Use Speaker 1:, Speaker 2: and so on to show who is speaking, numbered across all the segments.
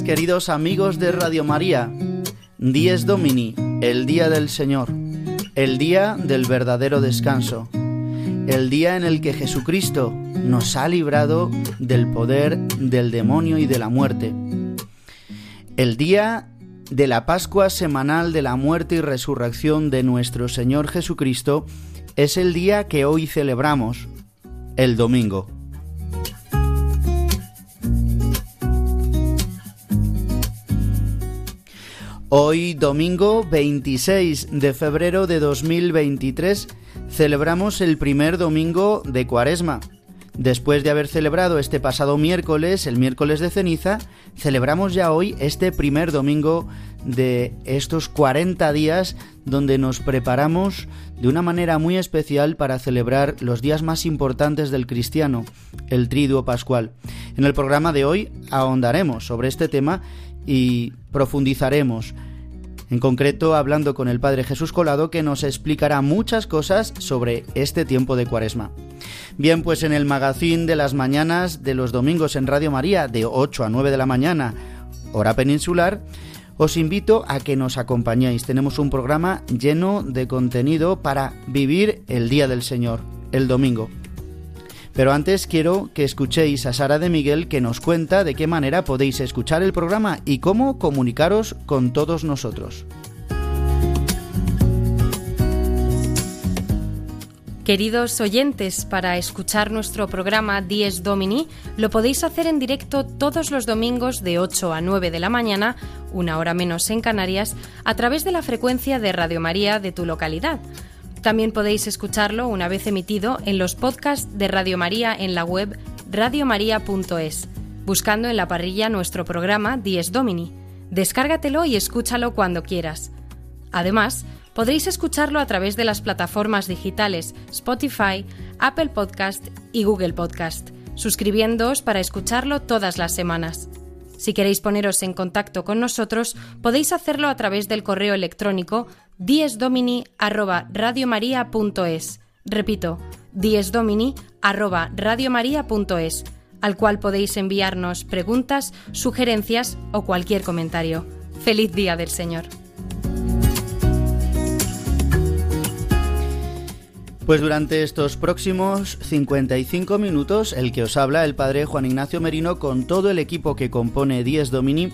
Speaker 1: Queridos amigos de Radio María. Dies Domini, el día del Señor, el día del verdadero descanso, el día en el que Jesucristo nos ha librado del poder del demonio y de la muerte, el día de la Pascua semanal de la muerte y resurrección de nuestro Señor Jesucristo es el día que hoy celebramos, el domingo. Hoy, domingo 26 de febrero de 2023, celebramos el primer domingo de Cuaresma. Después de haber celebrado este pasado miércoles, el miércoles de ceniza, celebramos ya hoy este primer domingo de estos 40 días donde nos preparamos de una manera muy especial para celebrar los días más importantes del cristiano, el triduo pascual. En el programa de hoy ahondaremos sobre este tema y profundizaremos. En concreto, hablando con el Padre Jesús Colado, que nos explicará muchas cosas sobre este tiempo de Cuaresma. Bien, pues en el magazín de las mañanas de los domingos en Radio María, de 8 a 9 de la mañana, hora peninsular, os invito a que nos acompañéis. Tenemos un programa lleno de contenido para vivir el Día del Señor, el domingo. Pero antes quiero que escuchéis a Sara de Miguel que nos cuenta de qué manera podéis escuchar el programa y cómo comunicaros con todos nosotros.
Speaker 2: Queridos oyentes, para escuchar nuestro programa Dies Domini lo podéis hacer en directo todos los domingos de 8 a 9 de la mañana, una hora menos en Canarias, a través de la frecuencia de Radio María de tu localidad. También podéis escucharlo una vez emitido en los podcasts de Radio María en la web radiomaria.es, buscando en la parrilla nuestro programa Dies Domini. Descárgatelo y escúchalo cuando quieras. Además, podréis escucharlo a través de las plataformas digitales Spotify, Apple Podcast y Google Podcast, suscribiéndoos para escucharlo todas las semanas. Si queréis poneros en contacto con nosotros, podéis hacerlo a través del correo electrónico diesdomini@radiomaria.es. Repito, diesdomini@radiomaria.es, al cual podéis enviarnos preguntas, sugerencias o cualquier comentario. Feliz día del Señor.
Speaker 1: Pues durante estos próximos 55 minutos, el que os habla, el padre Juan Ignacio Merino, con todo el equipo que compone Dies Domini,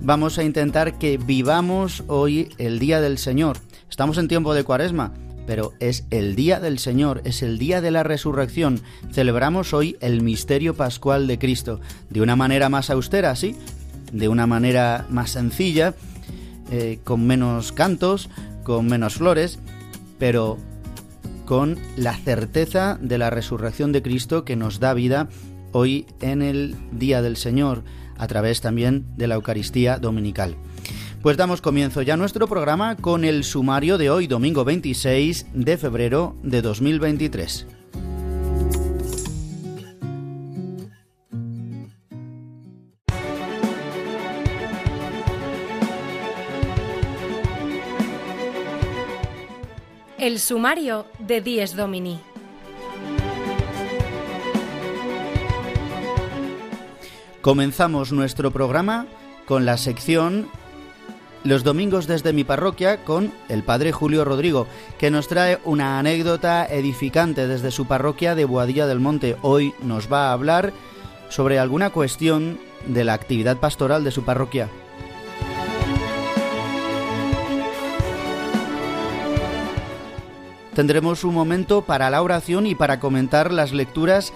Speaker 1: vamos a intentar que vivamos hoy el Día del Señor. Estamos en tiempo de cuaresma, pero es el Día del Señor, es el Día de la Resurrección. Celebramos hoy el misterio pascual de Cristo, de una manera más austera, sí, de una manera más sencilla, eh, con menos cantos, con menos flores, pero con la certeza de la resurrección de Cristo que nos da vida hoy en el Día del Señor, a través también de la Eucaristía Dominical. Pues damos comienzo ya a nuestro programa con el sumario de hoy, domingo 26 de febrero de 2023.
Speaker 2: El sumario de Dies Domini.
Speaker 1: Comenzamos nuestro programa con la sección Los domingos desde mi parroquia con el padre Julio Rodrigo, que nos trae una anécdota edificante desde su parroquia de Boadilla del Monte. Hoy nos va a hablar sobre alguna cuestión de la actividad pastoral de su parroquia. tendremos un momento para la oración y para comentar las lecturas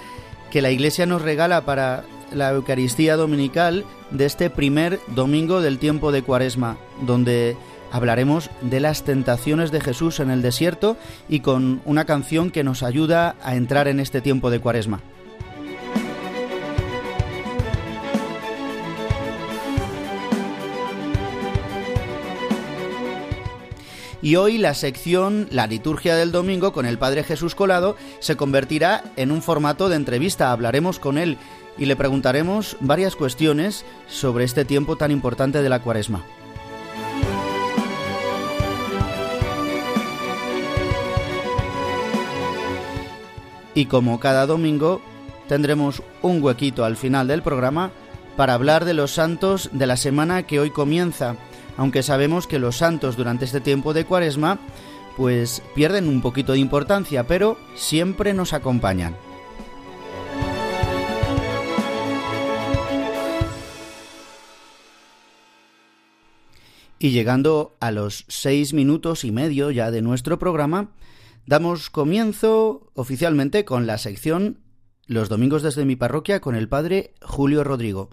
Speaker 1: que la Iglesia nos regala para la Eucaristía Dominical de este primer domingo del tiempo de Cuaresma, donde hablaremos de las tentaciones de Jesús en el desierto y con una canción que nos ayuda a entrar en este tiempo de Cuaresma. Y hoy la sección La liturgia del domingo con el Padre Jesús Colado se convertirá en un formato de entrevista. Hablaremos con él y le preguntaremos varias cuestiones sobre este tiempo tan importante de la cuaresma. Y como cada domingo, tendremos un huequito al final del programa para hablar de los santos de la semana que hoy comienza, aunque sabemos que los santos durante este tiempo de cuaresma pues pierden un poquito de importancia, pero siempre nos acompañan. Y llegando a los seis minutos y medio ya de nuestro programa, damos comienzo oficialmente con la sección Los domingos desde mi parroquia con el padre Julio Rodrigo.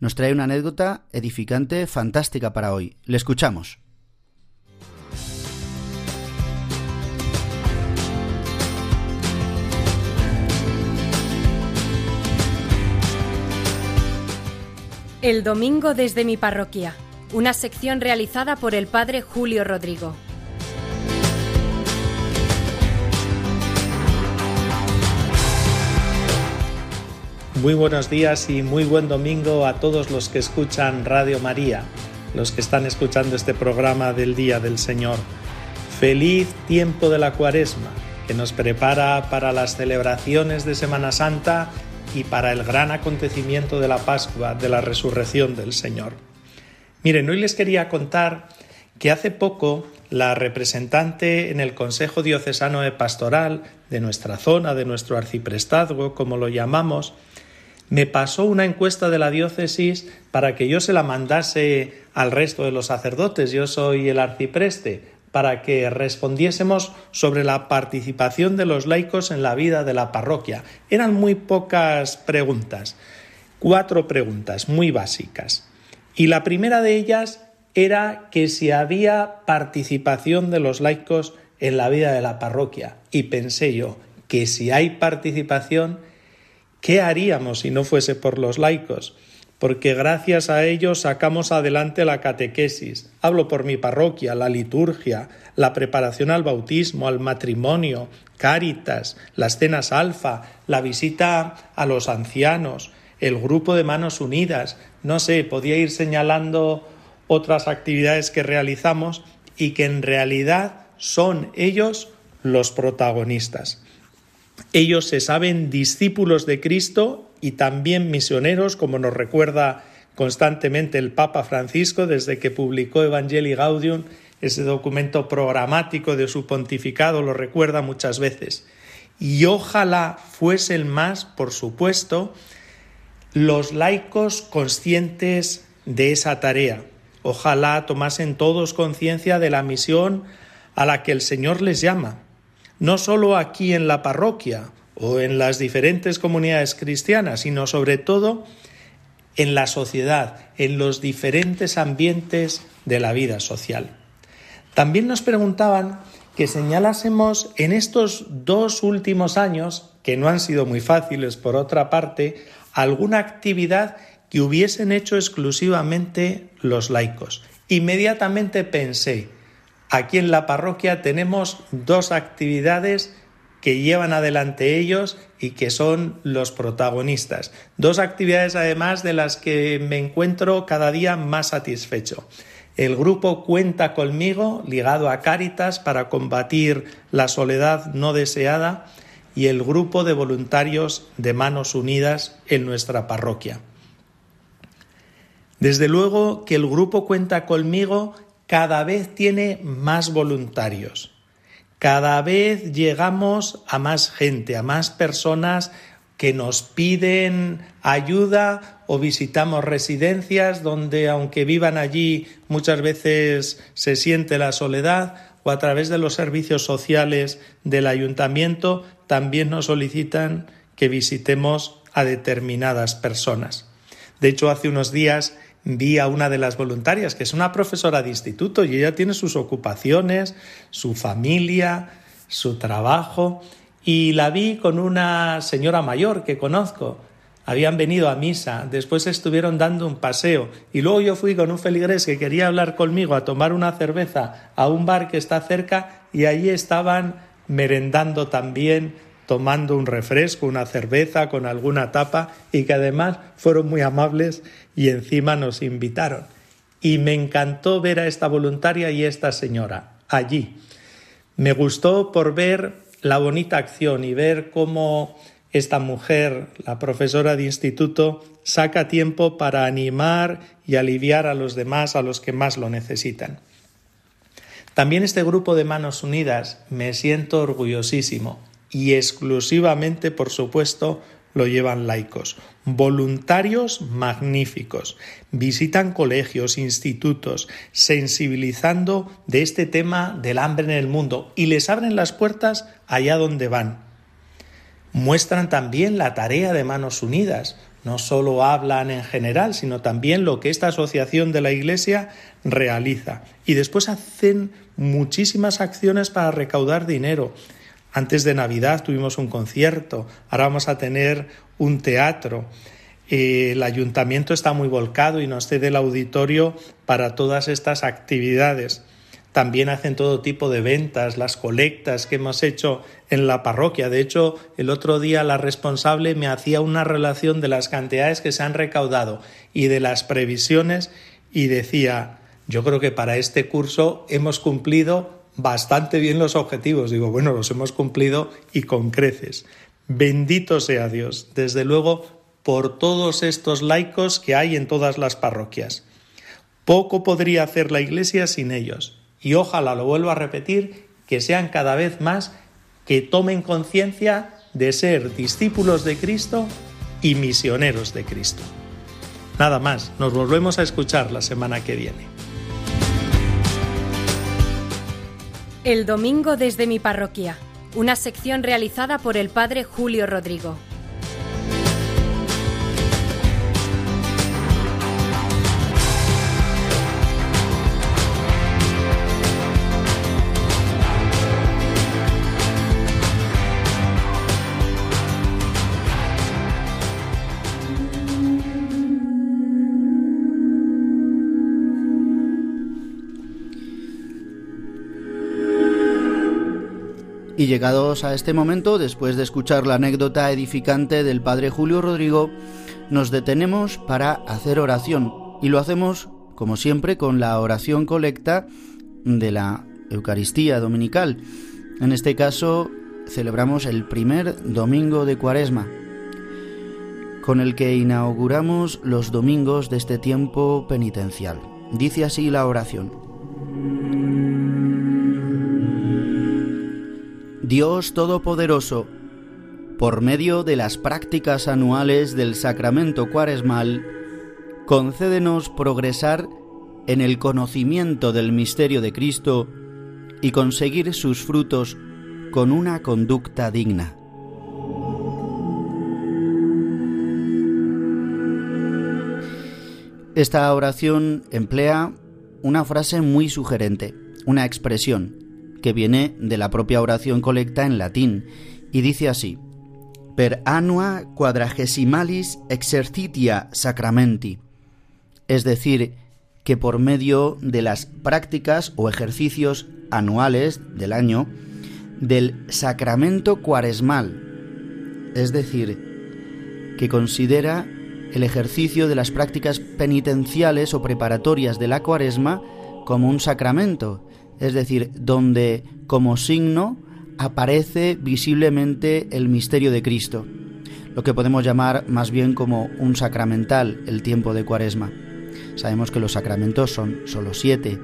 Speaker 1: Nos trae una anécdota edificante, fantástica para hoy. Le escuchamos.
Speaker 2: El domingo desde mi parroquia una sección realizada por el padre Julio Rodrigo.
Speaker 3: Muy buenos días y muy buen domingo a todos los que escuchan Radio María, los que están escuchando este programa del Día del Señor. Feliz tiempo de la Cuaresma, que nos prepara para las celebraciones de Semana Santa y para el gran acontecimiento de la Pascua, de la resurrección del Señor. Miren, hoy les quería contar que hace poco la representante en el Consejo Diocesano de Pastoral de nuestra zona, de nuestro arciprestazgo, como lo llamamos, me pasó una encuesta de la diócesis para que yo se la mandase al resto de los sacerdotes, yo soy el arcipreste, para que respondiésemos sobre la participación de los laicos en la vida de la parroquia. Eran muy pocas preguntas, cuatro preguntas muy básicas. Y la primera de ellas era que si había participación de los laicos en la vida de la parroquia. Y pensé yo que si hay participación, ¿qué haríamos si no fuese por los laicos? Porque gracias a ellos sacamos adelante la catequesis. Hablo por mi parroquia, la liturgia, la preparación al bautismo, al matrimonio, cáritas, las cenas alfa, la visita a los ancianos, el grupo de manos unidas, no sé, podía ir señalando otras actividades que realizamos y que en realidad son ellos los protagonistas. Ellos se saben discípulos de Cristo y también misioneros, como nos recuerda constantemente el Papa Francisco desde que publicó Evangelii Gaudium, ese documento programático de su pontificado, lo recuerda muchas veces. Y ojalá fuese el más, por supuesto, los laicos conscientes de esa tarea. Ojalá tomasen todos conciencia de la misión a la que el Señor les llama, no solo aquí en la parroquia o en las diferentes comunidades cristianas, sino sobre todo en la sociedad, en los diferentes ambientes de la vida social. También nos preguntaban que señalásemos en estos dos últimos años, que no han sido muy fáciles por otra parte, alguna actividad que hubiesen hecho exclusivamente los laicos. Inmediatamente pensé, aquí en la parroquia tenemos dos actividades que llevan adelante ellos y que son los protagonistas. Dos actividades además de las que me encuentro cada día más satisfecho. El grupo Cuenta conmigo, ligado a Cáritas para combatir la soledad no deseada, y el grupo de voluntarios de Manos Unidas en nuestra parroquia. Desde luego que el grupo Cuenta conmigo cada vez tiene más voluntarios. Cada vez llegamos a más gente, a más personas que nos piden ayuda o visitamos residencias donde aunque vivan allí muchas veces se siente la soledad o a través de los servicios sociales del ayuntamiento también nos solicitan que visitemos a determinadas personas. De hecho, hace unos días vi a una de las voluntarias, que es una profesora de instituto, y ella tiene sus ocupaciones, su familia, su trabajo, y la vi con una señora mayor que conozco. Habían venido a misa, después estuvieron dando un paseo y luego yo fui con un feligrés que quería hablar conmigo a tomar una cerveza a un bar que está cerca y allí estaban merendando también, tomando un refresco, una cerveza con alguna tapa y que además fueron muy amables y encima nos invitaron. Y me encantó ver a esta voluntaria y esta señora allí. Me gustó por ver la bonita acción y ver cómo esta mujer, la profesora de instituto, saca tiempo para animar y aliviar a los demás, a los que más lo necesitan. También este grupo de Manos Unidas me siento orgullosísimo y exclusivamente, por supuesto, lo llevan laicos, voluntarios magníficos, visitan colegios, institutos, sensibilizando de este tema del hambre en el mundo y les abren las puertas allá donde van. Muestran también la tarea de Manos Unidas, no solo hablan en general, sino también lo que esta asociación de la Iglesia realiza. Y después hacen muchísimas acciones para recaudar dinero. Antes de Navidad tuvimos un concierto, ahora vamos a tener un teatro. Eh, el ayuntamiento está muy volcado y nos cede el auditorio para todas estas actividades. También hacen todo tipo de ventas, las colectas que hemos hecho en la parroquia. De hecho, el otro día la responsable me hacía una relación de las cantidades que se han recaudado y de las previsiones y decía, yo creo que para este curso hemos cumplido bastante bien los objetivos. Digo, bueno, los hemos cumplido y con creces. Bendito sea Dios, desde luego, por todos estos laicos que hay en todas las parroquias. Poco podría hacer la Iglesia sin ellos. Y ojalá, lo vuelvo a repetir, que sean cada vez más que tomen conciencia de ser discípulos de Cristo y misioneros de Cristo. Nada más, nos volvemos a escuchar la semana que viene.
Speaker 2: El domingo desde mi parroquia, una sección realizada por el padre Julio Rodrigo.
Speaker 1: Y llegados a este momento, después de escuchar la anécdota edificante del Padre Julio Rodrigo, nos detenemos para hacer oración. Y lo hacemos, como siempre, con la oración colecta de la Eucaristía Dominical. En este caso, celebramos el primer domingo de Cuaresma, con el que inauguramos los domingos de este tiempo penitencial. Dice así la oración. Dios Todopoderoso, por medio de las prácticas anuales del sacramento cuaresmal, concédenos progresar en el conocimiento del misterio de Cristo y conseguir sus frutos con una conducta digna. Esta oración emplea una frase muy sugerente, una expresión, que viene de la propia oración colecta en latín, y dice así, per annua quadragesimalis exercitia sacramenti, es decir, que por medio de las prácticas o ejercicios anuales del año del sacramento cuaresmal, es decir, que considera el ejercicio de las prácticas penitenciales o preparatorias de la cuaresma como un sacramento, es decir, donde como signo aparece visiblemente el misterio de Cristo, lo que podemos llamar más bien como un sacramental el tiempo de Cuaresma. Sabemos que los sacramentos son solo siete,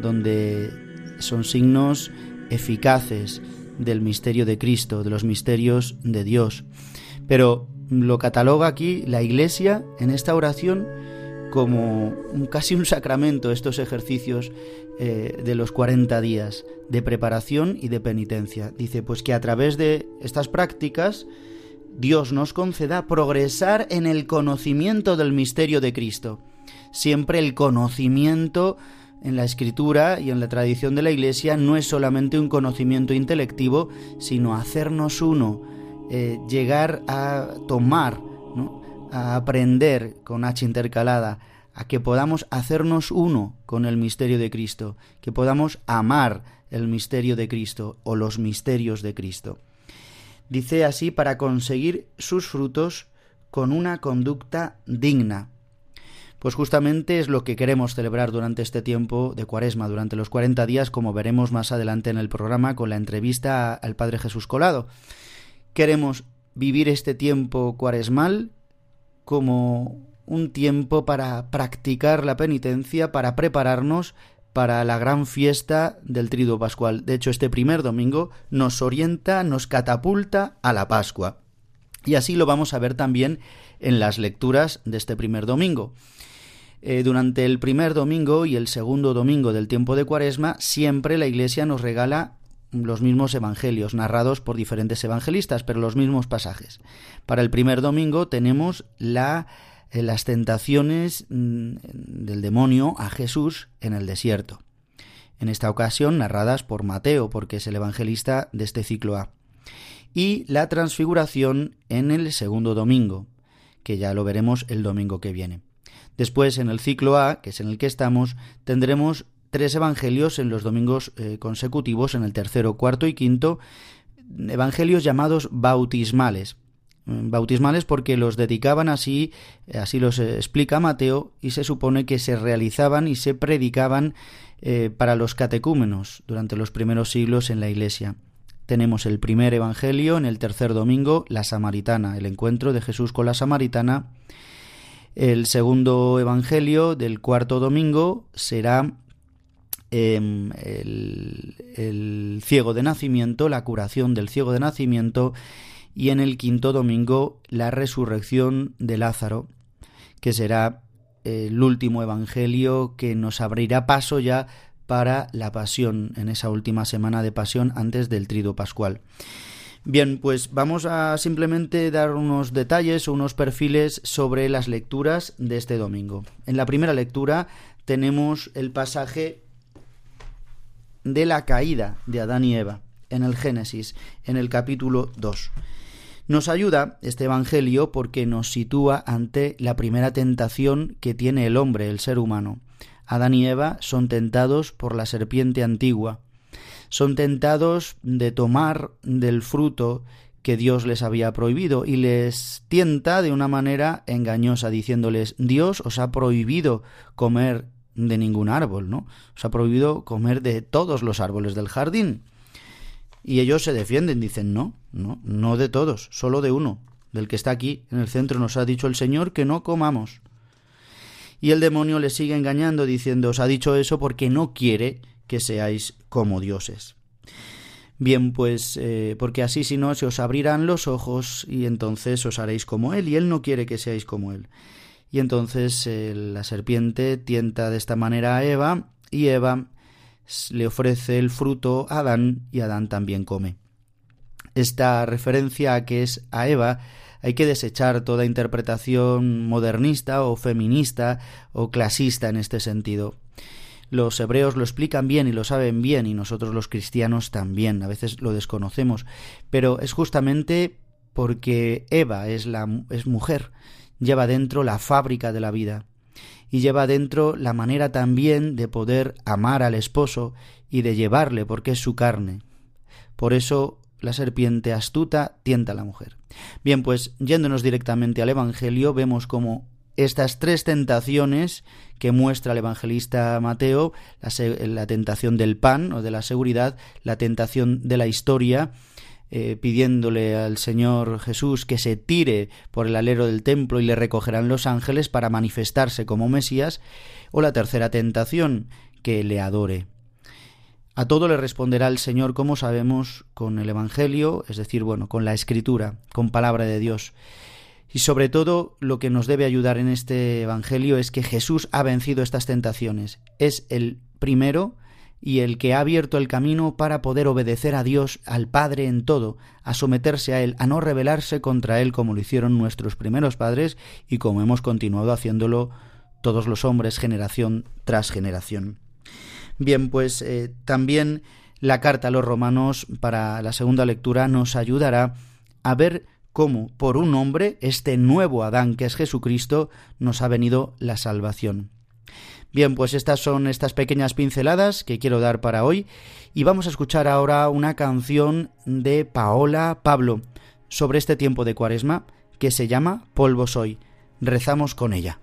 Speaker 1: donde son signos eficaces del misterio de Cristo, de los misterios de Dios. Pero lo cataloga aquí la Iglesia en esta oración como casi un sacramento estos ejercicios eh, de los 40 días de preparación y de penitencia. Dice, pues que a través de estas prácticas Dios nos conceda progresar en el conocimiento del misterio de Cristo. Siempre el conocimiento en la escritura y en la tradición de la Iglesia no es solamente un conocimiento intelectivo, sino hacernos uno, eh, llegar a tomar, a aprender con H intercalada, a que podamos hacernos uno con el misterio de Cristo, que podamos amar el misterio de Cristo o los misterios de Cristo. Dice así para conseguir sus frutos con una conducta digna, pues justamente es lo que queremos celebrar durante este tiempo de Cuaresma, durante los 40 días, como veremos más adelante en el programa con la entrevista al Padre Jesús Colado. Queremos vivir este tiempo cuaresmal como un tiempo para practicar la penitencia, para prepararnos para la gran fiesta del Trido Pascual. De hecho, este primer domingo nos orienta, nos catapulta a la Pascua. Y así lo vamos a ver también en las lecturas de este primer domingo. Eh, durante el primer domingo y el segundo domingo del tiempo de Cuaresma, siempre la Iglesia nos regala los mismos evangelios, narrados por diferentes evangelistas, pero los mismos pasajes. Para el primer domingo tenemos la, las tentaciones mm, del demonio a Jesús en el desierto. En esta ocasión narradas por Mateo, porque es el evangelista de este ciclo A. Y la transfiguración en el segundo domingo, que ya lo veremos el domingo que viene. Después, en el ciclo A, que es en el que estamos, tendremos tres evangelios en los domingos eh, consecutivos, en el tercero, cuarto y quinto, evangelios llamados bautismales. Mm, bautismales porque los dedicaban así, así los eh, explica Mateo, y se supone que se realizaban y se predicaban eh, para los catecúmenos durante los primeros siglos en la Iglesia. Tenemos el primer evangelio en el tercer domingo, la samaritana, el encuentro de Jesús con la samaritana, el segundo Evangelio del cuarto domingo será em, el, ciego de nacimiento, la curación del ciego de nacimiento, y en el quinto domingo la resurrección de Lázaro, que será el último Evangelio que nos abrirá paso ya para la pasión, en esa última semana de pasión antes del trido pascual. Bien, pues vamos a simplemente dar unos detalles o unos perfiles sobre las lecturas de este domingo. En la primera lectura tenemos el pasaje de la caída de Adán y Eva en el Génesis, en el capítulo 2. Nos ayuda este Evangelio porque nos sitúa ante la primera tentación que tiene el hombre, el ser humano. Adán y Eva son tentados por la serpiente antigua, son tentados de tomar del fruto que Dios les había prohibido y les tienta de una manera engañosa diciéndoles Dios os ha prohibido comer de ningún árbol, ¿no? Os ha prohibido comer de todos los árboles del jardín. Y ellos se defienden, dicen no, no, no de todos, solo de uno, del que está aquí en el centro nos ha dicho el Señor que no comamos. Y el demonio les sigue engañando diciendo os ha dicho eso porque no quiere que seáis como dioses. Bien, pues eh, porque así si no se os abrirán los ojos y entonces os haréis como Él, y Él no quiere que seáis como Él. Y entonces eh, la serpiente tienta de esta manera a Eva, y Eva le ofrece el fruto a Adán, y Adán también come. Esta referencia a que es a Eva hay que desechar toda interpretación modernista o feminista o clasista en este sentido. Los hebreos lo explican bien y lo saben bien y nosotros los cristianos también, a veces lo desconocemos, pero es justamente porque Eva es la es mujer, lleva dentro la fábrica de la vida y lleva dentro la manera también de poder amar al esposo y de llevarle porque es su carne. Por eso la serpiente astuta tienta a la mujer. Bien, pues yéndonos directamente al Evangelio, vemos como estas tres tentaciones que muestra el evangelista Mateo, la, tentación del pan o de la seguridad, la tentación de la historia, eh, pidiéndole al Señor Jesús que se tire por el alero del templo y le recogerán los ángeles para manifestarse como Mesías, o la tercera tentación, que le adore. A todo le responderá el Señor, como sabemos, con el Evangelio, es decir, bueno, con la Escritura, con palabra de Dios
Speaker 4: Y sobre todo lo que nos debe ayudar en este Evangelio es que Jesús ha vencido estas tentaciones. Es el primero y el que ha abierto el camino para poder obedecer a Dios, al Padre en todo, a someterse a Él, a no rebelarse contra Él como lo hicieron nuestros primeros padres y como hemos continuado haciéndolo todos los hombres generación tras generación. Bien, pues eh, también la carta a los romanos para la segunda lectura nos ayudará a ver cómo por un hombre, este nuevo Adán que es Jesucristo, nos ha venido la salvación. Bien, pues estas son estas pequeñas pinceladas que quiero dar para hoy y vamos a escuchar ahora una canción de Paola Pablo sobre este tiempo de Cuaresma que se llama Polvo soy. Rezamos con ella.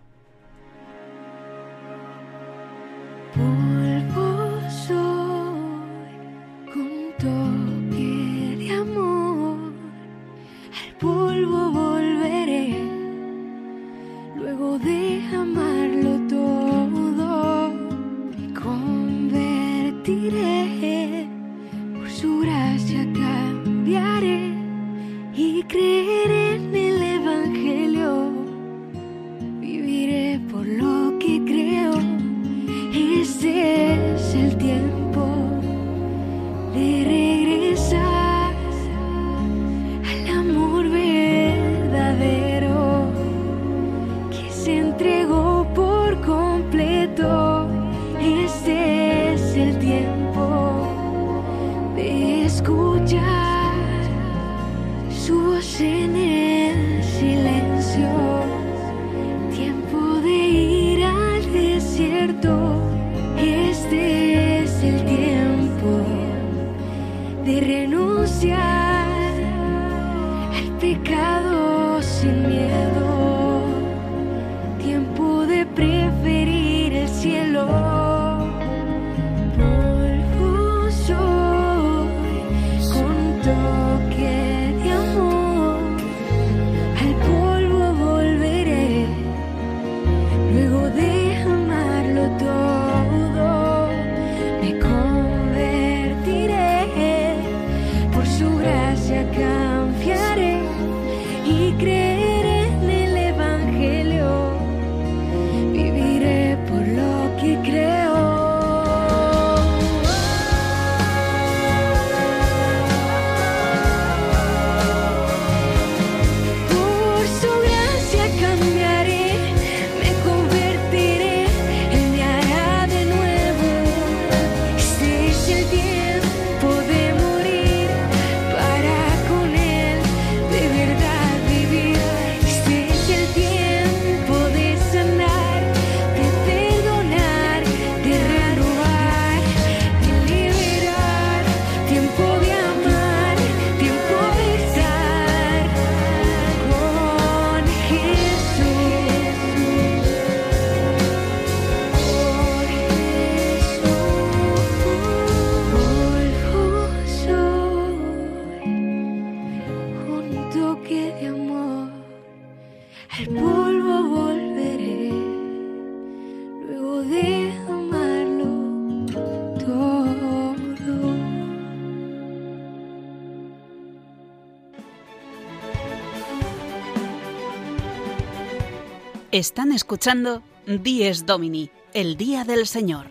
Speaker 5: Están escuchando Dies Domini, el Día del Señor,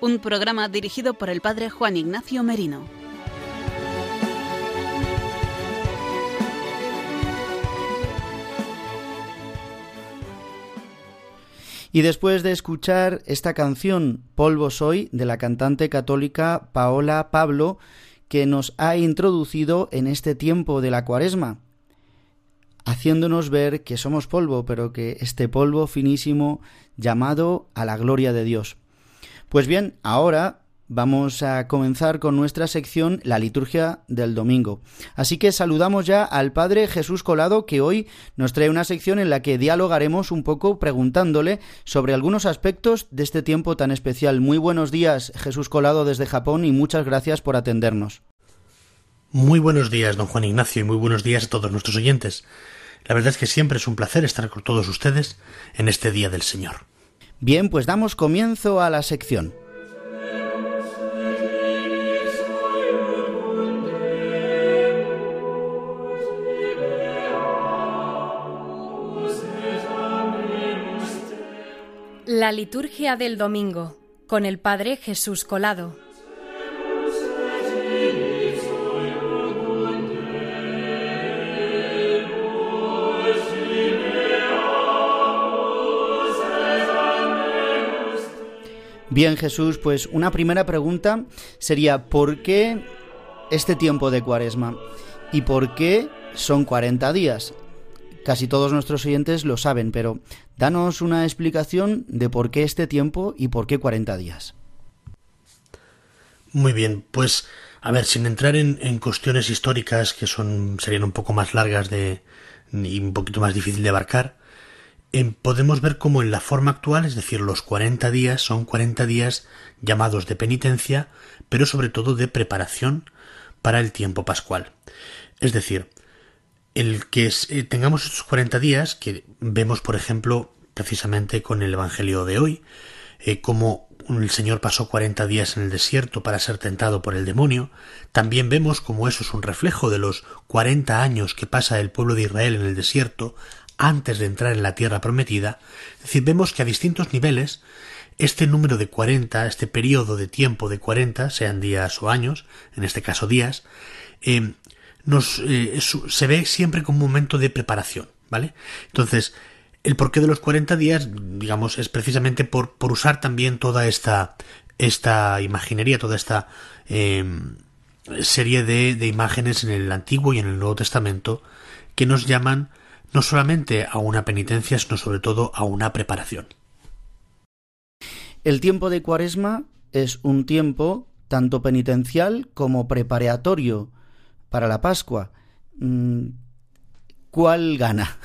Speaker 5: un programa dirigido por el Padre Juan Ignacio Merino.
Speaker 4: Y después de escuchar esta canción Polvo Soy de la cantante católica Paola Pablo, que nos ha introducido en este tiempo de la cuaresma, haciéndonos ver que somos polvo, pero que este polvo finísimo llamado a la gloria de Dios. Pues bien, ahora vamos a comenzar con nuestra sección La liturgia del domingo. Así que saludamos ya al Padre Jesús Colado que hoy nos trae una sección en la que dialogaremos un poco preguntándole sobre algunos aspectos de este tiempo tan especial. Muy buenos días Jesús Colado desde Japón y muchas gracias por atendernos.
Speaker 6: Muy buenos días, don Juan Ignacio, y muy buenos días a todos nuestros oyentes. La verdad es que siempre es un placer estar con todos ustedes en este Día del Señor.
Speaker 4: Bien, pues damos comienzo a la sección.
Speaker 2: La liturgia del domingo con el Padre Jesús Colado.
Speaker 1: Bien Jesús, pues una primera pregunta sería ¿por qué este tiempo de cuaresma? ¿Y por qué son 40 días? Casi todos nuestros oyentes lo saben, pero danos una explicación de por qué este tiempo y por qué 40 días.
Speaker 6: Muy bien, pues a ver, sin entrar en, cuestiones históricas que son serían un poco más largas de y un poquito más difícil de abarcar, podemos ver cómo en la forma actual, es decir, los 40 días son 40 días llamados de penitencia, pero sobre todo de preparación para el tiempo pascual. Es decir, el que eh, tengamos estos 40 días, que vemos, por ejemplo, precisamente con el Evangelio de hoy, eh, como el Señor pasó 40 días en el desierto para ser tentado por el demonio, también vemos como eso es un reflejo de los 40 años que pasa el pueblo de Israel en el desierto antes de entrar en la tierra prometida, es decir, vemos que a distintos niveles este número de 40, este periodo de tiempo de 40, sean días o años, en este caso días, eh, eh, se ve siempre como un momento de preparación, ¿vale? Entonces, el porqué de los 40 días, digamos, es precisamente por, por usar también toda esta, esta imaginería, toda esta eh, serie de, de imágenes en el Antiguo y en el Nuevo Testamento que nos llaman no solamente a una penitencia, sino sobre todo a una preparación.
Speaker 1: El tiempo de Cuaresma es un tiempo tanto penitencial como preparatorio para la Pascua. Mm, ¿Cuál gana?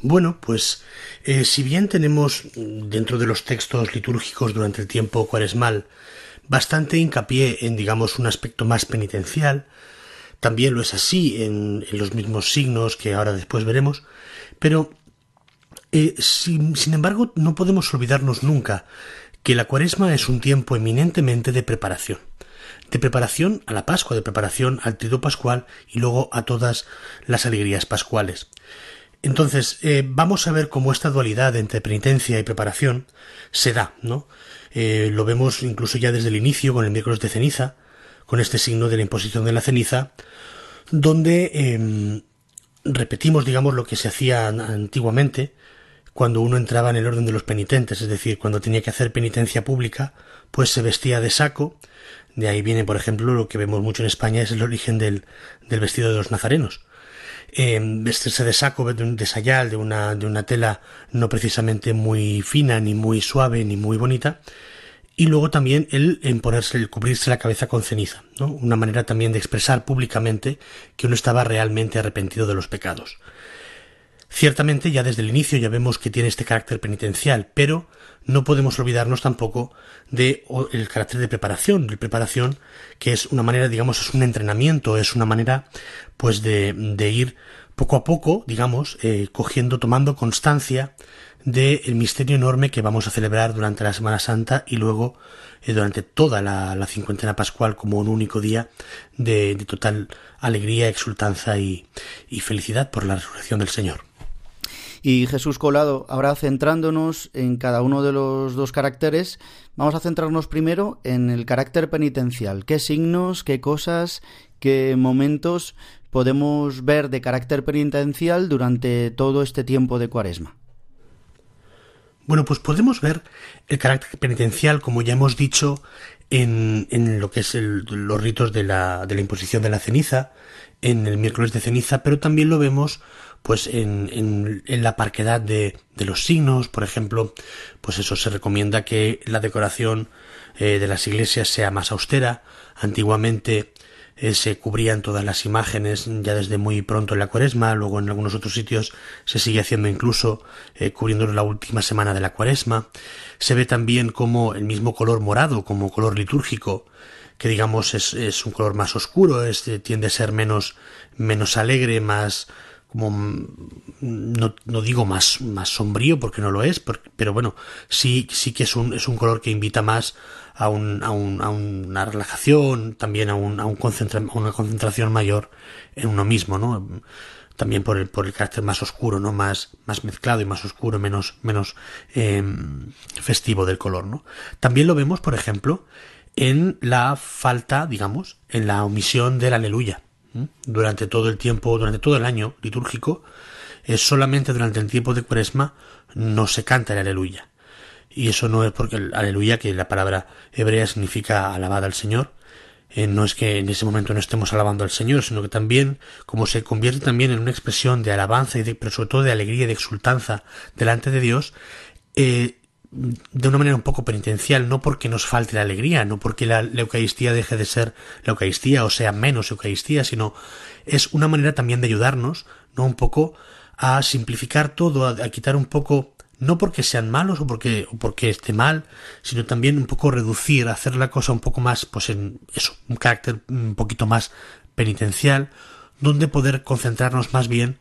Speaker 6: Bueno, pues eh, si bien tenemos dentro de los textos litúrgicos durante el tiempo cuaresmal bastante hincapié en, digamos, un aspecto más penitencial, también lo es así en, los mismos signos que ahora después veremos, pero eh, sin, sin embargo no podemos olvidarnos nunca que la cuaresma es un tiempo eminentemente de preparación de preparación a la Pascua, de preparación al trido pascual y luego a todas las alegrías pascuales. Entonces, eh, vamos a ver cómo esta dualidad entre penitencia y preparación se da, ¿no? Eh, lo vemos incluso ya desde el inicio con el miércoles de ceniza, con este signo de la imposición de la ceniza, donde em, repetimos, digamos, lo que se hacía antiguamente cuando uno entraba en el orden de los penitentes, es decir, cuando tenía que hacer penitencia pública, pues se vestía de saco, de ahí viene, por ejemplo, lo que vemos mucho en España es el origen del, del vestido de los nazarenos. Em, vestirse de saco, de, sayal, de una, de una tela no precisamente muy fina, ni muy suave, ni muy bonita, y luego también el en ponerse, el cubrirse la cabeza con ceniza, ¿no? Una manera también de expresar públicamente que uno estaba realmente arrepentido de los pecados. Ciertamente ya desde el inicio ya vemos que tiene este carácter penitencial, pero no podemos olvidarnos tampoco de el carácter de preparación, de preparación que es una manera, digamos, es un entrenamiento, es una manera pues de, de ir poco a poco, digamos, eh, cogiendo, tomando constancia del misterio enorme que vamos a celebrar durante la Semana Santa y luego eh, durante toda la, la, cincuentena pascual como un único día de, total alegría, exultanza y, y felicidad por la resurrección del Señor.
Speaker 1: Y Jesús Colado, ahora centrándonos en cada uno de los dos caracteres, vamos a centrarnos primero en el carácter penitencial. ¿Qué signos, qué cosas, qué momentos podemos ver de carácter penitencial durante todo este tiempo de cuaresma?
Speaker 6: Bueno, pues podemos ver el carácter penitencial, como ya hemos dicho, en, en lo que es los ritos de la, de la imposición de la ceniza, en el miércoles de ceniza, pero también lo vemos pues en, en, en la parquedad de, de, los signos, por ejemplo, pues eso se recomienda que la decoración eh, de las iglesias sea más austera. Antiguamente eh, se cubrían todas las imágenes ya desde muy pronto en la cuaresma, luego en algunos otros sitios se sigue haciendo incluso eh, cubriendo la última semana de la cuaresma. Se ve también como el mismo color morado, como color litúrgico, que digamos es, es un color más oscuro, este tiende a ser menos, menos alegre, más, como no, no, digo más, más sombrío porque no lo es, pero bueno, sí, sí que es un, es un color que invita más a, un, a, un, a una relajación, también a, un, a, un concentra, una concentración mayor en uno mismo, ¿no? también por el, por el carácter más oscuro, ¿no? Más, más mezclado y más oscuro, menos, menos em, festivo del color, ¿no? También lo vemos, por ejemplo, en la falta, digamos, en la omisión del aleluya. Durante todo el tiempo, durante todo el año litúrgico, es solamente durante el tiempo de cuaresma no se canta el aleluya. Y eso no es porque el aleluya, que la palabra hebrea significa alabada al Señor, eh, no es que en ese momento no estemos alabando al Señor, sino que también, como se convierte también en una expresión de alabanza y de, pero sobre todo de alegría y de exultanza delante de Dios, eh, de una manera un poco penitencial, no porque nos falte la alegría, no porque la, Eucaristía deje de ser la Eucaristía o sea menos Eucaristía, sino es una manera también de ayudarnos, no un poco a simplificar todo, a, quitar un poco, no porque sean malos o porque, o porque esté mal, sino también un poco reducir, hacer la cosa un poco más, pues en eso, un carácter un poquito más penitencial, donde poder concentrarnos más bien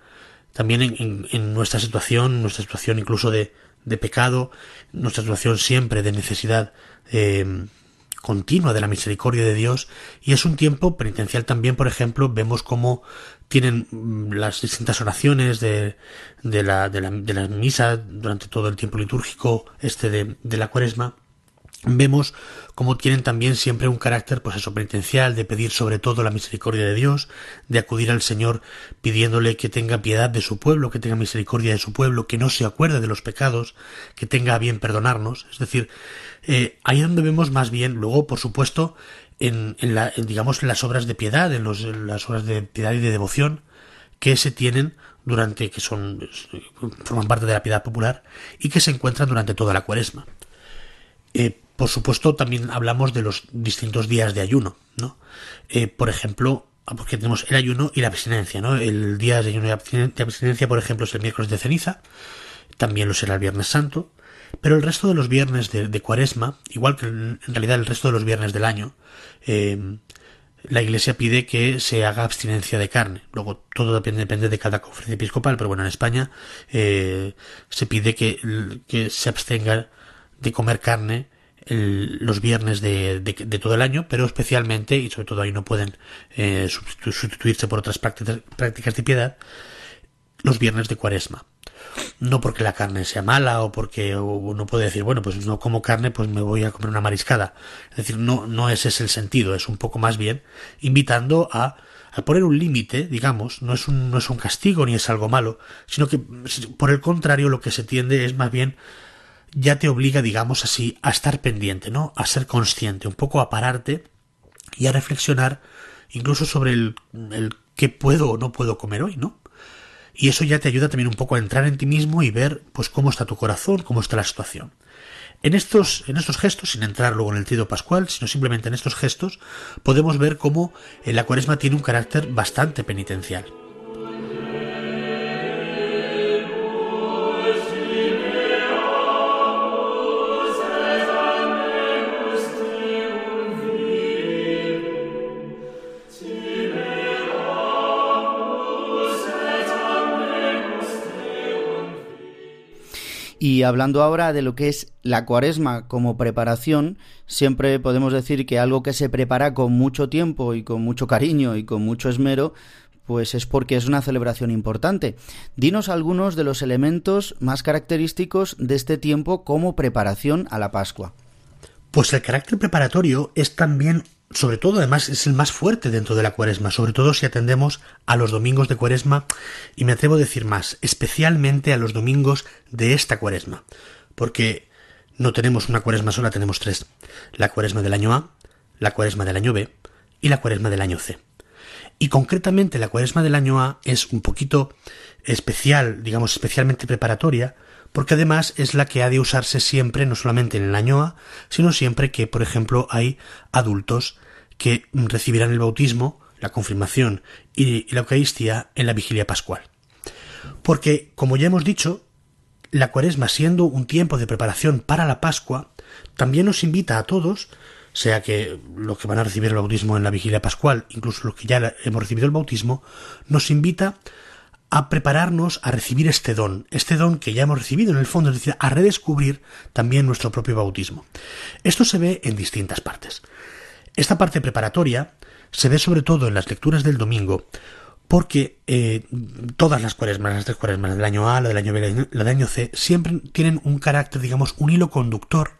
Speaker 6: también en, en nuestra situación, nuestra situación incluso de, de pecado, nuestra situación siempre de necesidad eh, continua de la misericordia de Dios y es un tiempo penitencial también, por ejemplo, vemos cómo tienen mm, las distintas oraciones de, de, la, de, la, de la misa durante todo el tiempo litúrgico este de, de la cuaresma vemos cómo tienen también siempre un carácter pues penitencial de pedir sobre todo la misericordia de Dios de acudir al Señor pidiéndole que tenga piedad de su pueblo que tenga misericordia de su pueblo que no se acuerde de los pecados que tenga a bien perdonarnos. Es decir eh, ahí donde vemos más bien luego por supuesto en, la, digamos en las obras de piedad en las obras de piedad y de devoción que se tienen durante que son forman parte de la piedad popular y que se encuentran durante toda la cuaresma. Eh, por supuesto, también hablamos de los distintos días de ayuno, ¿no? Eh, por ejemplo, ah, porque tenemos el ayuno y la abstinencia, ¿no? El día de ayuno y abstinencia, por ejemplo, es el miércoles de ceniza, también lo será el Viernes Santo, pero el resto de los viernes de, Cuaresma, igual que en realidad el resto de los viernes del año, eh, la Iglesia pide que se haga abstinencia de carne. Luego todo depende, de cada conferencia episcopal, pero bueno, en España eh, se pide que se abstenga de comer carne los viernes de, de, todo el año, pero especialmente, y sobre todo ahí no pueden eh, sustituirse por otras prácticas, prácticas de piedad, los viernes de cuaresma. No porque la carne sea mala o porque uno puede decir, bueno, pues no como carne, pues me voy a comer una mariscada. Es decir, no, no ese es el sentido, es un poco más bien invitando a, a poner un límite, digamos, no es un, no es un castigo ni es algo malo, sino que por el contrario lo que se tiende es más bien ya te obliga, digamos así, a estar pendiente, ¿no? A ser consciente, un poco a pararte y a reflexionar incluso sobre el, qué puedo o no puedo comer hoy, ¿no? Y eso ya te ayuda también un poco a entrar en ti mismo y ver, pues, cómo está tu corazón, cómo está la situación. En estos, en estos gestos, sin entrar luego en el trido pascual, sino simplemente en estos gestos, podemos ver cómo la cuaresma tiene un carácter bastante penitencial.
Speaker 1: Y hablando ahora de lo que es la cuaresma como preparación, siempre podemos decir que algo que se prepara con mucho tiempo y con mucho cariño y con mucho esmero, pues es porque es una celebración importante. Dinos algunos de los elementos más característicos de este tiempo como preparación a la Pascua.
Speaker 6: Pues el carácter preparatorio es también sobre todo además es el más fuerte dentro de la cuaresma, sobre todo si atendemos a los domingos de cuaresma y me atrevo a decir más, especialmente a los domingos de esta cuaresma, porque no tenemos una cuaresma sola, tenemos tres, la cuaresma del año A, la cuaresma del año B y la cuaresma del año C. Y concretamente la cuaresma del año A es un poquito especial, digamos especialmente preparatoria, porque además es la que ha de usarse siempre, no solamente en el año A, sino siempre que, por ejemplo, hay adultos que recibirán el bautismo, la confirmación y la Eucaristía en la vigilia pascual. Porque, como ya hemos dicho, la cuaresma siendo un tiempo de preparación para la Pascua, también nos invita a todos, sea que los que van a recibir el bautismo en la vigilia pascual, incluso los que ya hemos recibido el bautismo, nos invita a prepararnos a recibir este don, este don que ya hemos recibido en el fondo, es decir, a redescubrir también nuestro propio bautismo. Esto se ve en distintas partes. Esta parte preparatoria se ve sobre todo en las lecturas del domingo, porque eh, todas las cuaresmas, las tres cuaresmas del año A, la del año B, la del año C, siempre tienen un carácter, digamos, un hilo conductor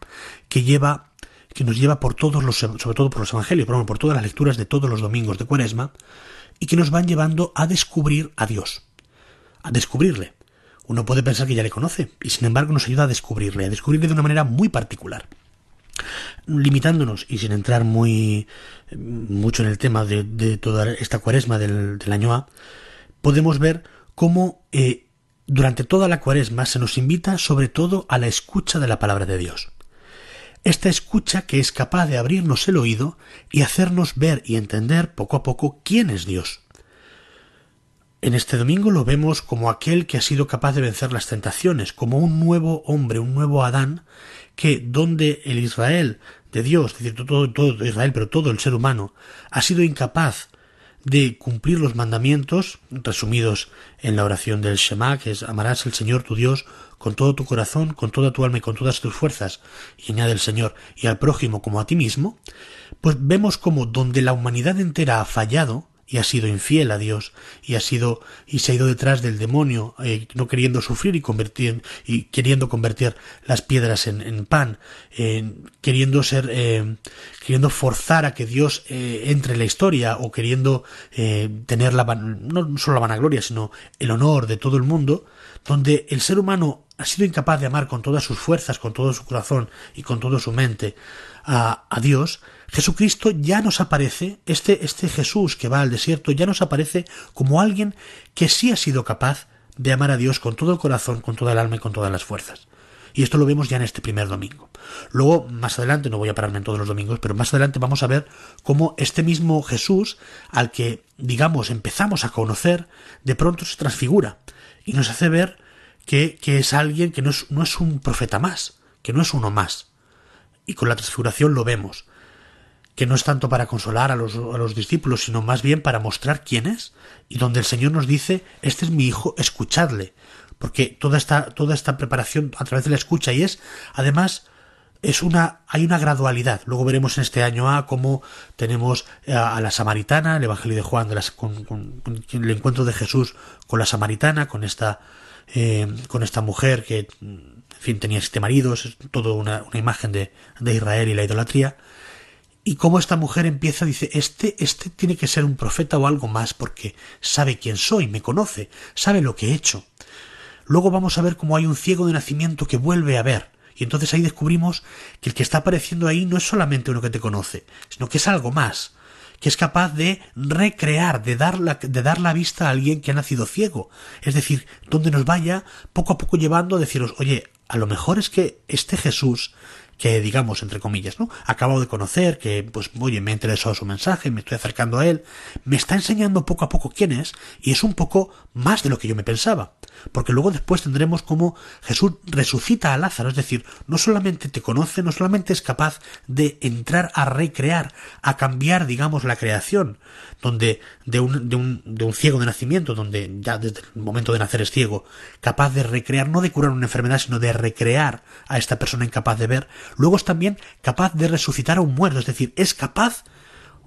Speaker 6: que lleva, que nos lleva por todos los, sobre todo por los evangelios, por todas las lecturas de todos los domingos de cuaresma, y que nos van llevando a descubrir a Dios, a descubrirle. Uno puede pensar que ya le conoce, y sin embargo nos ayuda a descubrirle, a descubrirle de una manera muy particular limitándonos y sin entrar muy mucho en el tema de, toda esta cuaresma del, año A, podemos ver cómo eh, durante toda la cuaresma se nos invita sobre todo a la escucha de la palabra de Dios. Esta escucha que es capaz de abrirnos el oído y hacernos ver y entender poco a poco quién es Dios. En este domingo lo vemos como aquel que ha sido capaz de vencer las tentaciones, como un nuevo hombre, un nuevo Adán, que donde el Israel de Dios, es decir, todo, Israel, pero todo el ser humano, ha sido incapaz de cumplir los mandamientos resumidos en la oración del Shema, que es amarás al Señor tu Dios con todo tu corazón, con toda tu alma y con todas tus fuerzas, y añade el Señor, y al prójimo como a ti mismo, pues vemos como donde la humanidad entera ha fallado, y ha sido infiel a Dios y ha sido y se ha ido detrás del demonio eh, no queriendo sufrir y convertir y queriendo convertir las piedras en, pan queriendo ser eh, queriendo forzar a que Dios eh, entre en la historia o queriendo tener la no solo la vanagloria sino el honor de todo el mundo donde el ser humano ha sido incapaz de amar con todas sus fuerzas con todo su corazón y con toda su mente a, Dios Jesucristo ya nos aparece, este, este Jesús que va al desierto, ya nos aparece como alguien que sí ha sido capaz de amar a Dios con todo el corazón, con toda el alma y con todas las fuerzas. Y esto lo vemos ya en este primer domingo. Luego, más adelante, no voy a pararme en todos los domingos, pero más adelante vamos a ver cómo este mismo Jesús, al que, digamos, empezamos a conocer, de pronto se transfigura y nos hace ver que, que es alguien que no es, no es un profeta más, que no es uno más. Y con la transfiguración lo vemos que no es tanto para consolar a los, a los, discípulos, sino más bien para mostrar quién es, y donde el Señor nos dice, este es mi hijo, escuchadle, porque toda esta, toda esta preparación a través de la escucha y es, además, es una, hay una gradualidad. Luego veremos en este año A cómo tenemos a, la samaritana, el Evangelio de Juan, de las, con, el encuentro de Jesús con la samaritana, con esta, eh, con esta mujer que, en fin, tenía siete maridos, es todo una, una imagen de, de Israel y la idolatría y cómo esta mujer empieza, dice, este, este tiene que ser un profeta o algo más porque sabe quién soy, me conoce, sabe lo que he hecho. Luego vamos a ver cómo hay un ciego de nacimiento que vuelve a ver. Y entonces ahí descubrimos que el que está apareciendo ahí no es solamente uno que te conoce, sino que es algo más, que es capaz de recrear, de dar la, de dar la vista a alguien que ha nacido ciego. Es decir, donde nos vaya poco a poco llevando a deciros, oye, a lo mejor es que este Jesús que digamos entre comillas, ¿no? Acabo de conocer, que pues oye, me ha interesado su mensaje, me estoy acercando a él, me está enseñando poco a poco quién es y es un poco más de lo que yo me pensaba, porque luego después tendremos como Jesús resucita a Lázaro, es decir, no solamente te conoce, no solamente es capaz de entrar a recrear, a cambiar, digamos, la creación, donde de un, de un, de un ciego de nacimiento, donde ya desde el momento de nacer es ciego, capaz de recrear, no de curar una enfermedad, sino de recrear a esta persona incapaz de ver, luego es también capaz de resucitar a un muerto, es decir, es capaz,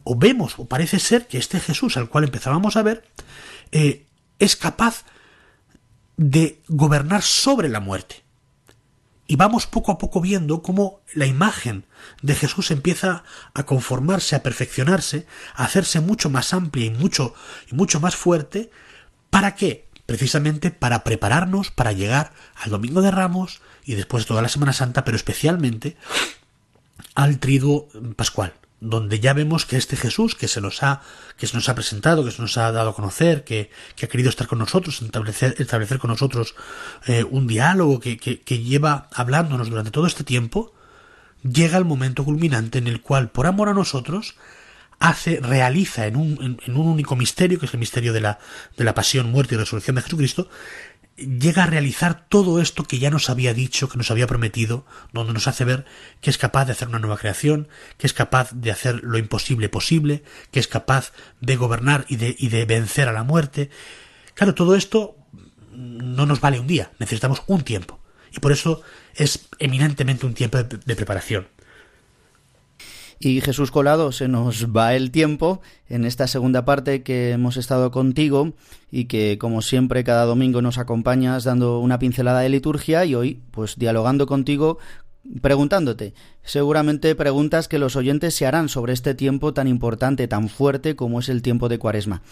Speaker 6: o vemos, o parece ser que este Jesús al cual empezábamos a ver, eh, es capaz de gobernar sobre la muerte. Y vamos poco a poco viendo cómo la imagen de Jesús empieza a conformarse, a perfeccionarse, a hacerse mucho más amplia y mucho, y mucho más fuerte. ¿Para qué? Precisamente para prepararnos para llegar al Domingo de Ramos y después toda la Semana Santa, pero especialmente al Triduo Pascual donde ya vemos que este Jesús que se nos ha, que se nos ha presentado, que se nos ha dado a conocer, que, que ha querido estar con nosotros, establecer, establecer con nosotros eh, un diálogo que, que, lleva hablándonos durante todo este tiempo, llega el momento culminante en el cual, por amor a nosotros, hace, realiza en un, en un único misterio, que es el misterio de la, de la pasión, muerte y resurrección de Jesucristo, llega a realizar todo esto que ya nos había dicho, que nos había prometido, donde nos hace ver que es capaz de hacer una nueva creación, que es capaz de hacer lo imposible posible, que es capaz de gobernar y de, y de vencer a la muerte. Claro, todo esto no nos vale un día, necesitamos un tiempo. Y por eso es eminentemente un tiempo de, de preparación.
Speaker 1: Y Jesús Colado, se nos va el tiempo en esta segunda parte que hemos estado contigo y que como siempre cada domingo nos acompañas dando una pincelada de liturgia y hoy pues dialogando contigo preguntándote seguramente preguntas que los oyentes se harán sobre este tiempo tan importante, tan fuerte como es el tiempo de Cuaresma.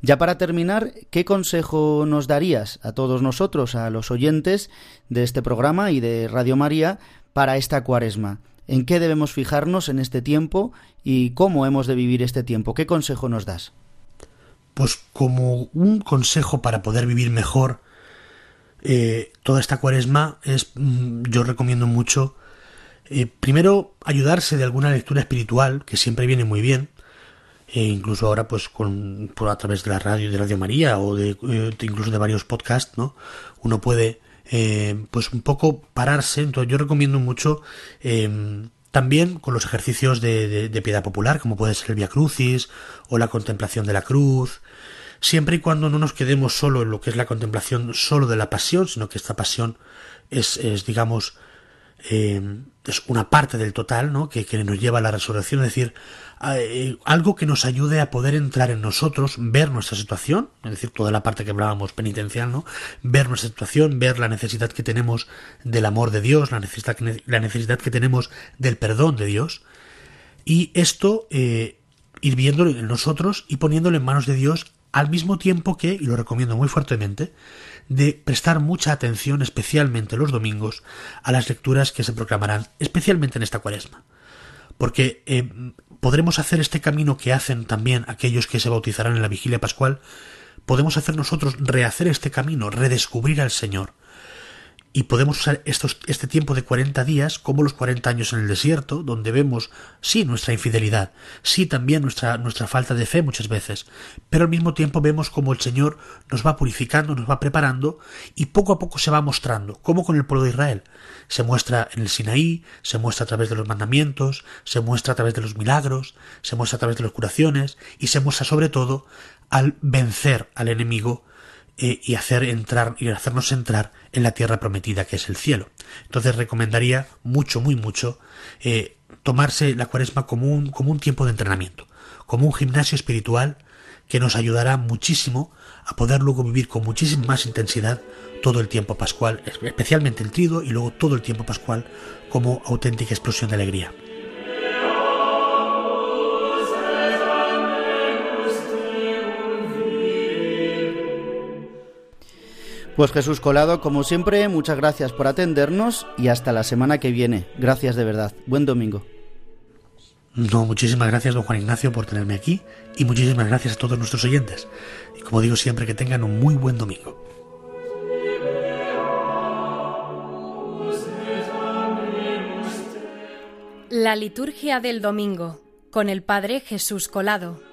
Speaker 1: Ya para terminar, ¿qué consejo nos darías a todos nosotros, a los oyentes de este programa y de Radio María para esta Cuaresma? En qué debemos fijarnos en este tiempo y cómo hemos de vivir este tiempo. ¿Qué consejo nos das?
Speaker 6: Pues como un consejo para poder vivir mejor eh, toda esta cuaresma es, mm, yo recomiendo mucho, eh, primero ayudarse de alguna lectura espiritual, que siempre viene muy bien, e incluso ahora pues con por a través de la radio de Radio María o de, eh, incluso de varios podcasts no uno puede eh, pues un poco pararse. Entonces yo recomiendo mucho em, también con los ejercicios de, piedad popular, como puede ser el Via Crucis o la contemplación de la cruz, siempre y cuando no nos quedemos solo en lo que es la contemplación solo de la pasión, sino que esta pasión es, es digamos, em, es una parte del total, ¿no? Que, que, nos lleva a la resurrección, es decir, eh, algo que nos ayude a poder entrar en nosotros, ver nuestra situación, es decir, toda la parte que hablábamos penitencial, ¿no? Ver nuestra situación, ver la necesidad que tenemos del amor de Dios, la necesidad que, la necesidad que tenemos del perdón de Dios, y esto eh, ir viéndolo en nosotros y poniéndolo en manos de Dios al mismo tiempo que, y lo recomiendo muy fuertemente, de prestar mucha atención, especialmente los domingos, a las lecturas que se proclamarán, especialmente en esta cuaresma. Porque eh, podremos hacer este camino que hacen también aquellos que se bautizarán en la vigilia pascual, podemos hacer nosotros rehacer este camino, redescubrir al Señor, y podemos usar este tiempo de 40 días como los 40 años en el desierto, donde vemos, sí, nuestra infidelidad, sí, también nuestra, nuestra falta de fe muchas veces, pero al mismo tiempo vemos como el Señor nos va purificando, nos va preparando y poco a poco se va mostrando, como con el pueblo de Israel. Se muestra en el Sinaí, se muestra a través de los mandamientos, se muestra a través de los milagros, se muestra a través de las curaciones y se muestra sobre todo al vencer al enemigo eh, y hacer entrar y hacernos entrar en la tierra prometida que es el cielo. Entonces recomendaría mucho, muy mucho eh, tomarse la cuaresma como un, como un tiempo de entrenamiento, como un gimnasio espiritual que nos ayudará muchísimo a poder luego vivir con muchísima más intensidad todo el tiempo pascual, especialmente el trido y luego todo el tiempo pascual como auténtica explosión de alegría.
Speaker 1: Pues Jesús Colado, como siempre, muchas gracias por atendernos y hasta la semana que viene. Gracias de verdad. Buen domingo.
Speaker 6: No, muchísimas gracias, don Juan Ignacio, por tenerme aquí y muchísimas gracias a todos nuestros oyentes. Y como digo siempre, que tengan un muy buen domingo.
Speaker 2: La liturgia del domingo con el Padre Jesús Colado.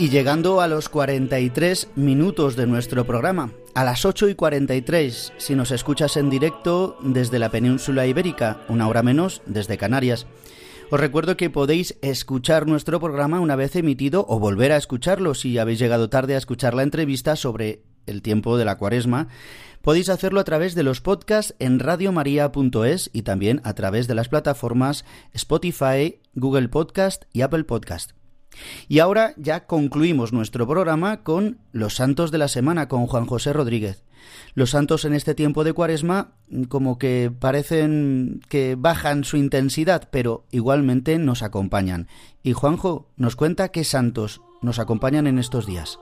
Speaker 1: Y llegando a los 43 minutos de nuestro programa, a las 8 y 43 si nos escuchas en directo desde la península ibérica, una hora menos desde Canarias. Os recuerdo que podéis escuchar nuestro programa una vez emitido o volver a escucharlo si habéis llegado tarde a escuchar la entrevista sobre el tiempo de la cuaresma. Podéis hacerlo a través de los podcasts en radiomaria.es y también a través de las plataformas Spotify, Google Podcast y Apple Podcast. Y ahora ya concluimos nuestro programa con los santos de la semana con Juan José Rodríguez. Los santos en este tiempo de cuaresma como que parecen que bajan su intensidad, pero igualmente nos acompañan. Y Juanjo nos cuenta qué santos nos acompañan en estos días.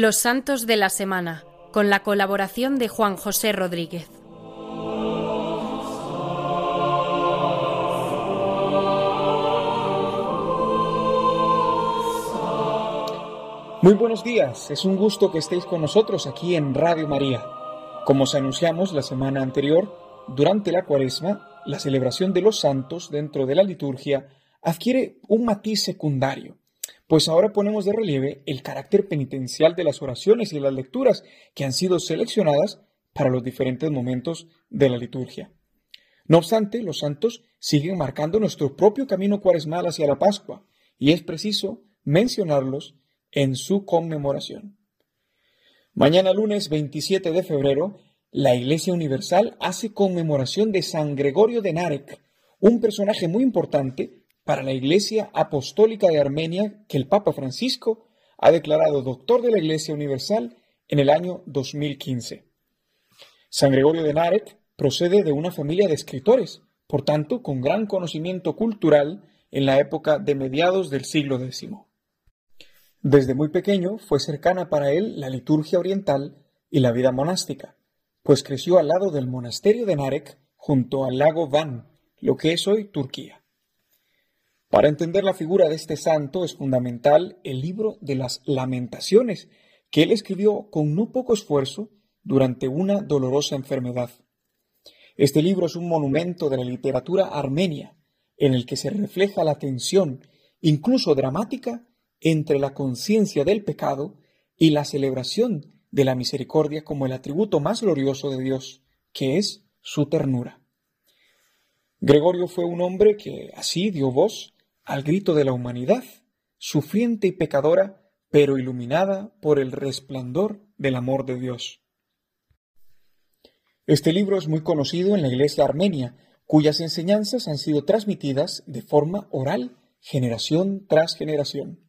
Speaker 2: Los Santos de la Semana, con la colaboración de Juan José Rodríguez.
Speaker 7: Muy buenos días, es un gusto que estéis con nosotros aquí en Radio María. Como os anunciamos la semana anterior, durante la cuaresma, la celebración de los santos dentro de la liturgia adquiere un matiz secundario Pues ahora ponemos de relieve el carácter penitencial de las oraciones y las lecturas que han sido seleccionadas para los diferentes momentos de la liturgia. No obstante, los santos siguen marcando nuestro propio camino cuaresmal hacia la Pascua, y es preciso mencionarlos en su conmemoración. Mañana lunes 27 de febrero, la Iglesia Universal hace conmemoración de San Gregorio de Narek, un personaje muy importante para la Iglesia Apostólica de Armenia que el Papa Francisco ha declarado doctor de la Iglesia Universal en el año 2015. San Gregorio de Narek procede de una familia de escritores, por tanto, con gran conocimiento cultural en la época de mediados del siglo X. Desde muy pequeño fue cercana para él la liturgia oriental y la vida monástica, pues creció al lado del monasterio de Narek junto al lago Van, lo que es hoy Turquía. Para entender la figura de este santo es fundamental el libro de las lamentaciones que él escribió con no poco esfuerzo durante una dolorosa enfermedad. Este libro es un monumento de la literatura armenia en el que se refleja la tensión, incluso dramática, entre la conciencia del pecado y la celebración de la misericordia como el atributo más glorioso de Dios, que es su ternura. Gregorio fue un hombre que así dio voz al grito de la humanidad, sufriente y pecadora, pero iluminada por el resplandor del amor de Dios. Este libro es muy conocido en la Iglesia armenia, cuyas enseñanzas han sido transmitidas de forma oral generación tras generación.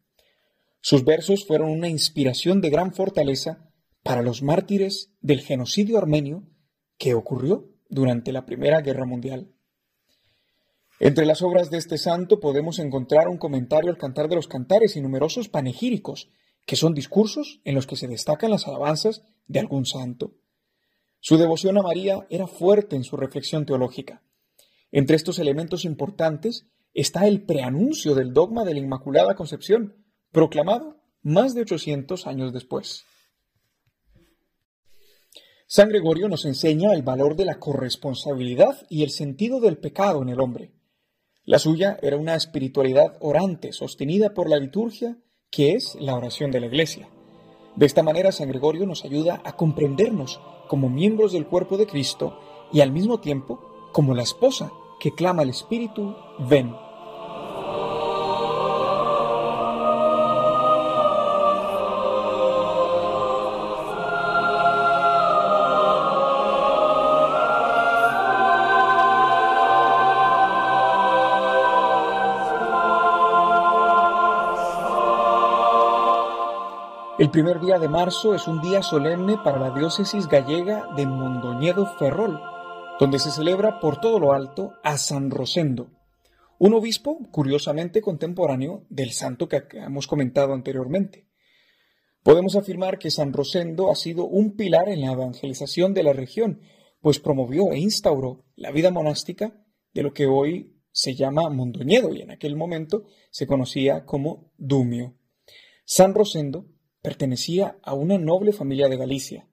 Speaker 7: Sus versos fueron una inspiración de gran fortaleza para los mártires del genocidio armenio que ocurrió durante la Primera Guerra Mundial. Entre las obras de este santo podemos encontrar un comentario al Cantar de los Cantares y numerosos panegíricos, que son discursos en los que se destacan las alabanzas de algún santo. Su devoción a María era fuerte en su reflexión teológica. Entre estos elementos importantes está el preanuncio del dogma de la Inmaculada Concepción, proclamado más de 800 años después. San Gregorio nos enseña el valor de la corresponsabilidad y el sentido del pecado en el hombre. La suya era una espiritualidad orante, sostenida por la liturgia, que es la oración de la Iglesia. De esta manera, San Gregorio nos ayuda a comprendernos como miembros del cuerpo de Cristo y al mismo tiempo como la esposa que clama al Espíritu, ven. El primer día de marzo es un día solemne para la diócesis gallega de Mondoñedo Ferrol, donde se celebra por todo lo alto a San Rosendo, un obispo curiosamente contemporáneo del santo que hemos comentado anteriormente. Podemos afirmar que San Rosendo ha sido un pilar en la evangelización de la región, pues promovió e instauró la vida monástica de lo que hoy se llama Mondoñedo y en aquel momento se conocía como Dumio. San Rosendo pertenecía a una noble familia de Galicia.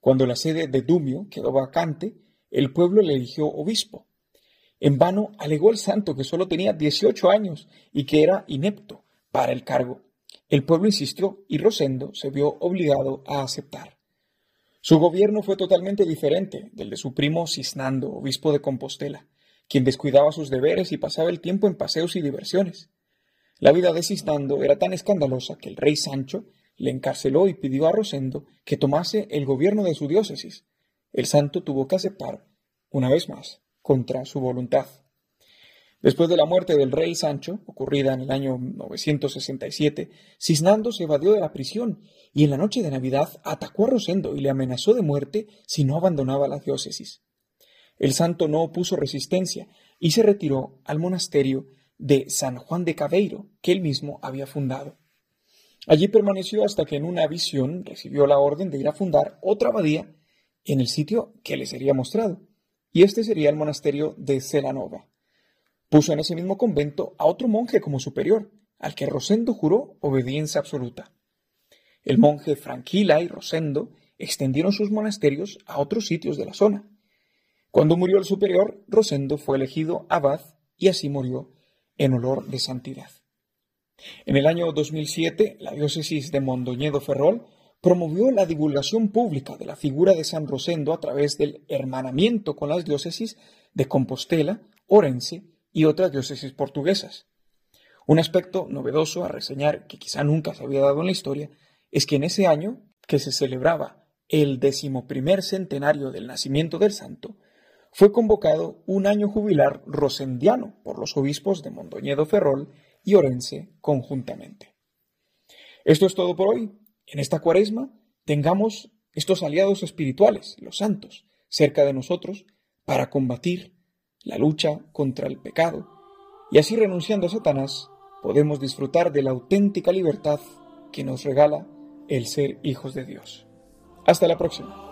Speaker 7: Cuando la sede de Dumio quedó vacante, el pueblo le eligió obispo. En vano alegó el santo que solo tenía 18 años y que era inepto para el cargo. El pueblo insistió y Rosendo se vio obligado a aceptar. Su gobierno fue totalmente diferente del de su primo Cisnando, obispo de Compostela, quien descuidaba sus deberes y pasaba el tiempo en paseos y diversiones. La vida de Cisnando era tan escandalosa que el rey Sancho le encarceló y pidió a Rosendo que tomase el gobierno de su diócesis. El santo tuvo que aceptar, una vez más, contra su voluntad. Después de la muerte del rey Sancho, ocurrida en el año 967, Cisnando se evadió de la prisión y en la noche de Navidad atacó a Rosendo y le amenazó de muerte si no abandonaba la diócesis. El santo no opuso resistencia y se retiró al monasterio de San Juan de Cabeiro, que él mismo había fundado. Allí permaneció hasta que en una visión recibió la orden de ir a fundar otra abadía en el sitio que le sería mostrado, y este sería el monasterio de Celanova. Puso en ese mismo convento a otro monje como superior, al que Rosendo juró obediencia absoluta. El monje Franquila y Rosendo extendieron sus monasterios a otros sitios de la zona. Cuando murió el superior, Rosendo fue elegido abad y así murió en olor de santidad. En el año 2007, la diócesis de Mondoñedo Ferrol promovió la divulgación pública de la figura de San Rosendo a través del hermanamiento con las diócesis de Compostela, Orense y otras diócesis portuguesas. Un aspecto novedoso a reseñar que quizá nunca se había dado en la historia es que en ese año, que se celebraba el decimoprimer centenario del nacimiento del santo, fue convocado un año jubilar rosendiano por los obispos de Mondoñedo Ferrol y Orense conjuntamente. Esto es todo por hoy. En esta cuaresma tengamos estos aliados espirituales, los santos, cerca de nosotros para combatir la lucha contra el pecado y así renunciando a Satanás podemos disfrutar de la auténtica libertad que nos regala el ser hijos de Dios. Hasta la próxima.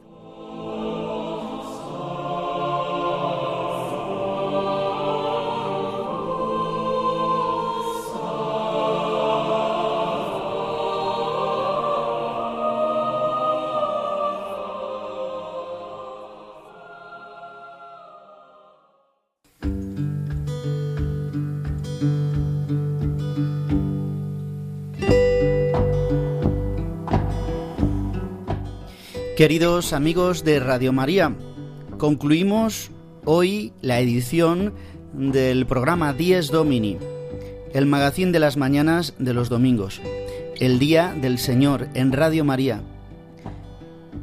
Speaker 1: Queridos amigos de Radio María, concluimos hoy la edición del programa Dies Domini, el magazín de las mañanas de los domingos, el Día del Señor en Radio María.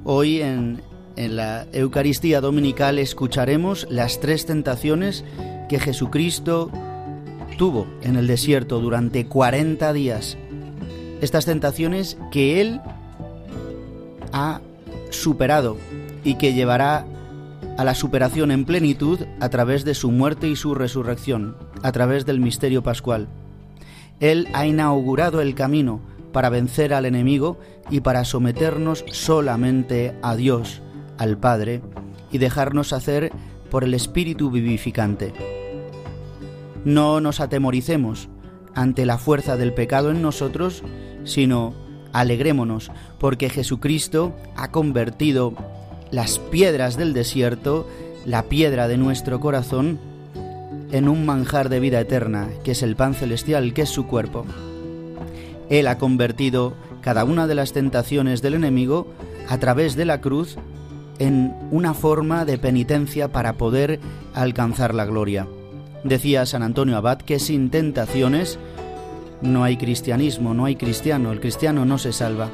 Speaker 1: Hoy en, en la Eucaristía Dominical escucharemos las tres tentaciones que Jesucristo tuvo en el desierto durante 40 días. Estas tentaciones que Él ha superado y que llevará a la superación en plenitud a través de su muerte y su resurrección, a través del misterio pascual. Él ha inaugurado el camino para vencer al enemigo y para someternos solamente a Dios, al Padre, y dejarnos hacer por el Espíritu vivificante. No nos atemoricemos ante la fuerza del pecado en nosotros, sino alegrémonos, porque Jesucristo ha convertido las piedras del desierto, la piedra de nuestro corazón, en un manjar de vida eterna, que es el pan celestial, que es su cuerpo. Él ha convertido cada una de las tentaciones del enemigo a través de la cruz en una forma de penitencia para poder alcanzar la gloria. Decía San Antonio Abad que sin tentaciones no hay cristianismo, no hay cristiano, el cristiano no se salva.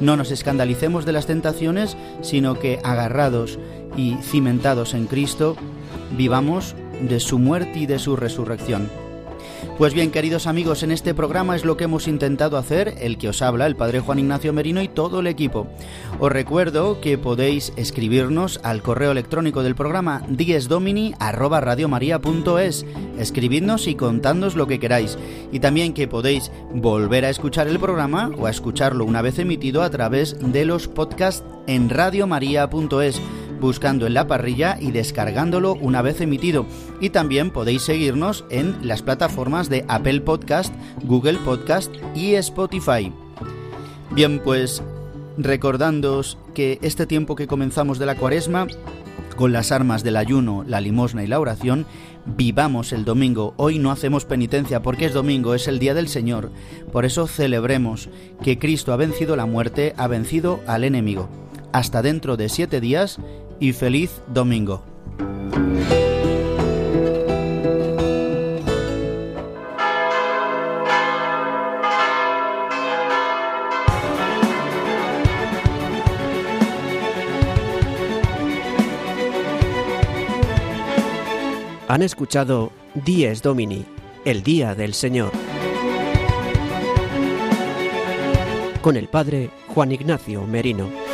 Speaker 1: No nos escandalicemos de las tentaciones, sino que agarrados y cimentados en Cristo, vivamos de su muerte y de su resurrección. Pues bien, queridos amigos, en este programa es lo que hemos intentado hacer, el que os habla, el Padre Juan Ignacio Merino y todo el equipo. Os recuerdo que podéis escribirnos al correo electrónico del programa diesdomini@radiomaria.es. Escribidnos y contadnos lo que queráis. Y también que podéis volver a escuchar el programa o a escucharlo una vez emitido a través de los podcasts en radiomaria.es buscando en la parrilla y descargándolo una vez emitido. Y también podéis seguirnos en las plataformas de Apple Podcast, Google Podcast y Spotify. Bien, pues recordándoos que este tiempo que comenzamos de la cuaresma, con las armas del ayuno, la limosna y la oración, vivamos el domingo. Hoy no hacemos penitencia porque es domingo, es el día del Señor. Por eso celebremos que Cristo ha vencido la muerte, ha vencido al enemigo. Hasta dentro de siete días y feliz domingo.
Speaker 8: Han escuchado Dies Domini, el Día del Señor, con el Padre Juan Ignacio Merino.